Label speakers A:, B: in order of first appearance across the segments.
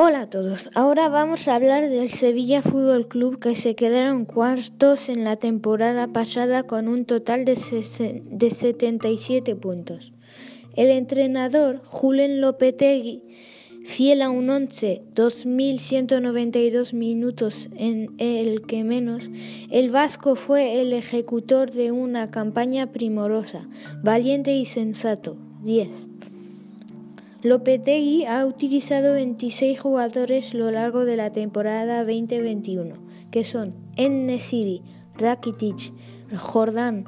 A: Hola a todos, ahora vamos a hablar del Sevilla Fútbol Club que se quedaron cuartos en la temporada pasada con un total de, de 77 puntos. El entrenador Julen Lopetegui, fiel a un 11, 2.192 minutos en el que menos, el vasco fue el ejecutor de una campaña primorosa, valiente y sensato, 10. Lopetegui ha utilizado 26 jugadores lo largo de la temporada 2021, que son Ennesiri, Rakitic, Jordán,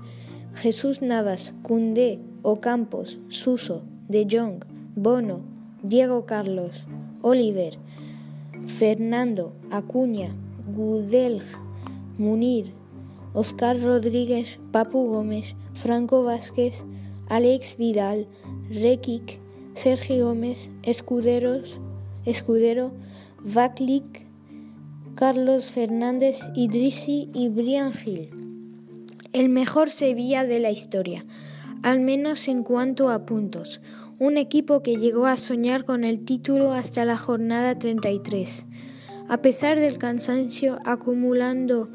A: Jesús Navas, Cundé, Ocampos, Suso, De Jong, Bono, Diego Carlos, Oliver, Fernando, Acuña, Gudelj, Munir, Oscar Rodríguez, Papu Gómez, Franco Vázquez, Alex Vidal, Rekic, Sergio Gómez, Escuderos, Escudero, Vaklik, Carlos Fernández, Idrisi y Brian Gil. El mejor Sevilla de la historia, al menos en cuanto a puntos. Un equipo que llegó a soñar con el título hasta la jornada 33. A pesar del cansancio acumulando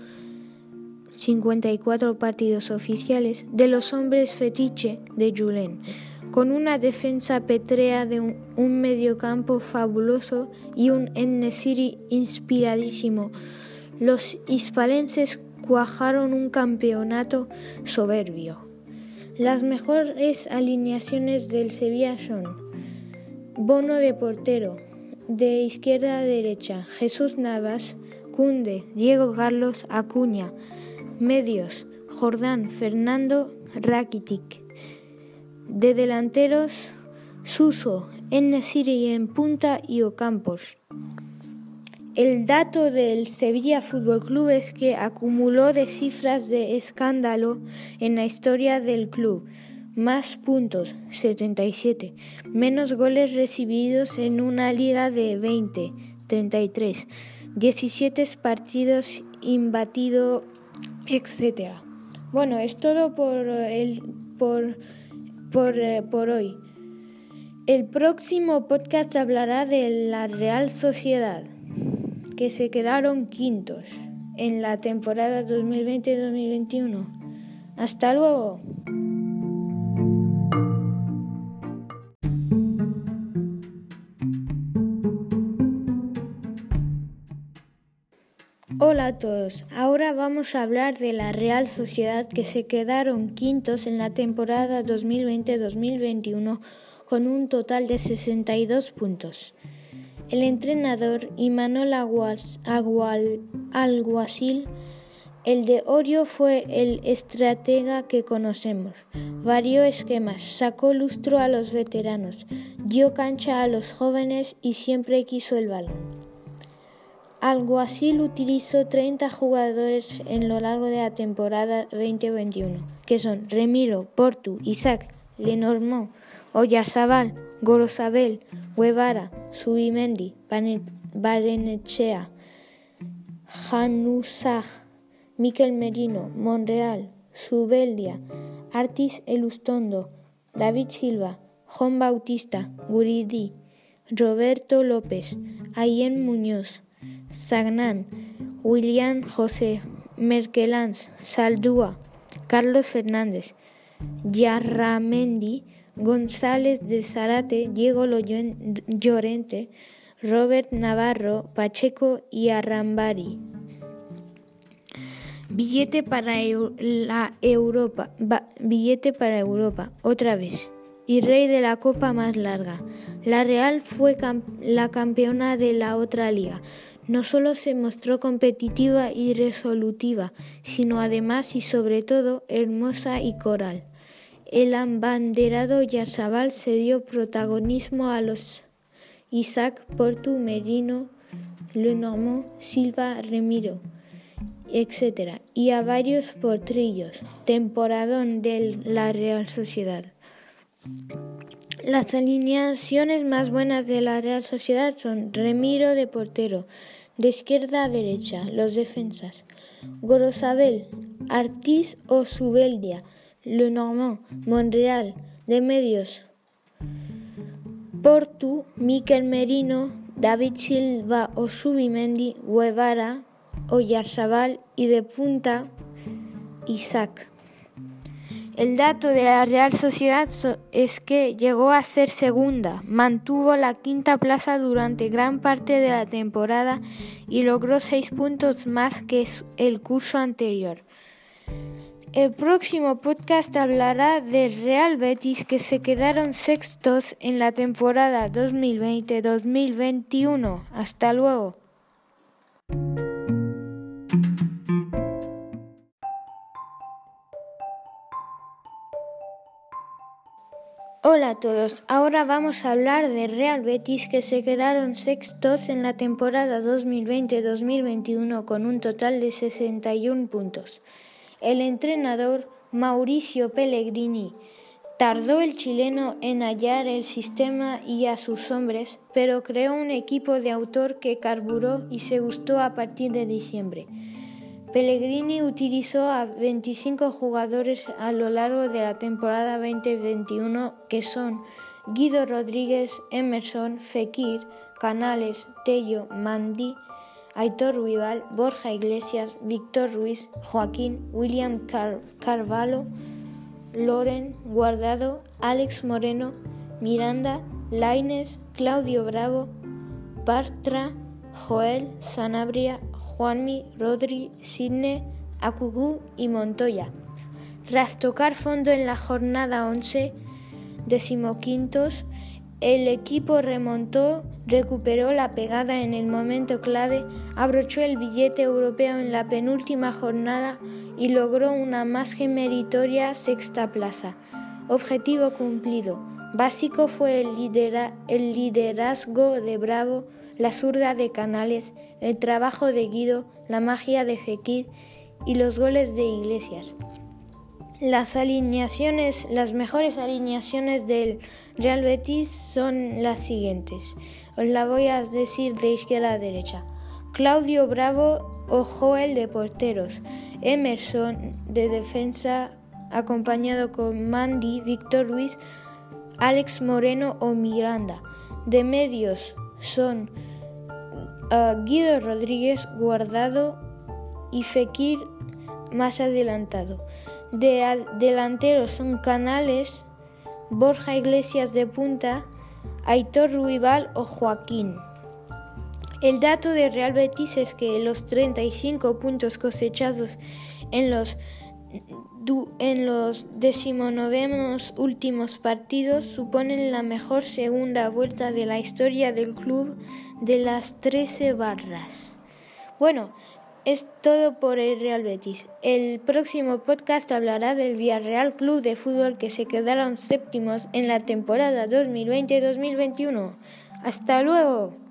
A: 54 partidos oficiales de los hombres fetiche de Julen con una defensa petrea de un, mediocampo fabuloso y un Ennesiri inspiradísimo. Los hispalenses cuajaron un campeonato soberbio. Las mejores alineaciones del Sevilla son Bono de portero, de izquierda a derecha, Jesús Navas, Cunde, Diego Carlos Acuña, medios, Jordán, Fernando, Rakitic. De delanteros, Suso, Ennesiri en punta y Ocampos. El dato del Sevilla Fútbol Club es que acumuló de cifras de escándalo en la historia del club. Más puntos, 77. Menos goles recibidos en una liga de 20, 33. 17 partidos imbatido, etc. Bueno, es todo por el por por, eh, por hoy. El próximo podcast hablará de la Real Sociedad, que se quedaron quintos en la temporada 2020-2021. Hasta luego. Hola a todos, ahora vamos a hablar de la Real Sociedad que se quedaron quintos en la temporada 2020-2021 con un total de 62 puntos. El entrenador Imanol Aguas, Alguacil, el de Orio fue el estratega que conocemos. Varió esquemas, sacó lustro a los veteranos, dio cancha a los jóvenes y siempre quiso el balón. Alguacil utilizó 30 jugadores en lo largo de la temporada 2021, que son Remiro, Portu, Isaac, Lenormand, Oyarzabal, Gorosabel, Guevara, Subimendi, Barenechea, Januzaj, Miquel Merino, Monreal, Subeldia, Artis Elustondo, David Silva, Juan Bautista, Guridi, Roberto López, Ayen Muñoz, Sagnan, William José, Merkelans, Saldúa, Carlos Fernández, Yarramendi, González de Zarate, Diego Llorente, Robert Navarro, Pacheco y Arrambari. Billete para la Europa, billete para Europa, otra vez. Y rey de la copa más larga. La Real fue la campeona de la otra liga. No solo se mostró competitiva y resolutiva, sino además y sobre todo hermosa y coral. El abanderado Yarzabal se dio protagonismo a los Isaac, Portu, Merino, Lenormand, Silva, Remiro, etc. y a varios potrillos, temporadón de la Real Sociedad. Las alineaciones más buenas de la Real Sociedad son Remiro de portero, de izquierda a derecha, los defensas, Gorosabel, Artis o Subeldia, Le Normand, Montreal, de medios. Portu, Miquel Merino, David Silva o Subimendi, Guevara, Oyarzabal y de punta Isaac. El dato de la Real Sociedad es que llegó a ser segunda, mantuvo la quinta plaza durante gran parte de la temporada y logró seis puntos más que el curso anterior. El próximo podcast hablará del Real Betis que se quedaron sextos en la temporada 2020-2021. Hasta luego. Hola a todos, ahora vamos a hablar de Real Betis que se quedaron sextos en la temporada 2020-2021 con un total de 61 puntos. El entrenador Mauricio Pellegrini tardó el chileno en hallar el sistema y a sus hombres, pero creó un equipo de autor que carburó y se gustó a partir de diciembre. Pellegrini utilizó a 25 jugadores a lo largo de la temporada 2021 que son Guido Rodríguez, Emerson, Fekir, Canales, Tello, Mandi, Aitor Ruibal, Borja Iglesias, Víctor Ruiz, Joaquín, William Carvalho, Loren, Guardado, Alex Moreno, Miranda, Laines, Claudio Bravo, Bartra, Joel, Sanabria, Juanmi, Rodri, Sidney, Acugú y Montoya. Tras tocar fondo en la jornada 11, decimoquintos, el equipo remontó, recuperó la pegada en el momento clave, abrochó el billete europeo en la penúltima jornada y logró una más que meritoria sexta plaza. Objetivo cumplido. Básico fue el liderazgo de Bravo la zurda de Canales, el trabajo de Guido, la magia de Fekir y los goles de Iglesias. Las alineaciones, las mejores alineaciones del Real Betis son las siguientes. Os la voy a decir de izquierda a derecha. Claudio Bravo o Joel de porteros. Emerson de defensa acompañado con Mandy, Víctor Ruiz, Alex Moreno o Miranda. De medios son Guido Rodríguez Guardado y Fekir más adelantado. De delanteros son Canales, Borja Iglesias de punta, Aitor Ruibal o Joaquín. El dato de Real Betis es que los 35 puntos cosechados en los en los decimonovenos últimos partidos suponen la mejor segunda vuelta de la historia del club de las 13 barras. Bueno, es todo por el Real Betis. El próximo podcast hablará del Villarreal Club de Fútbol que se quedaron séptimos en la temporada 2020-2021. Hasta luego.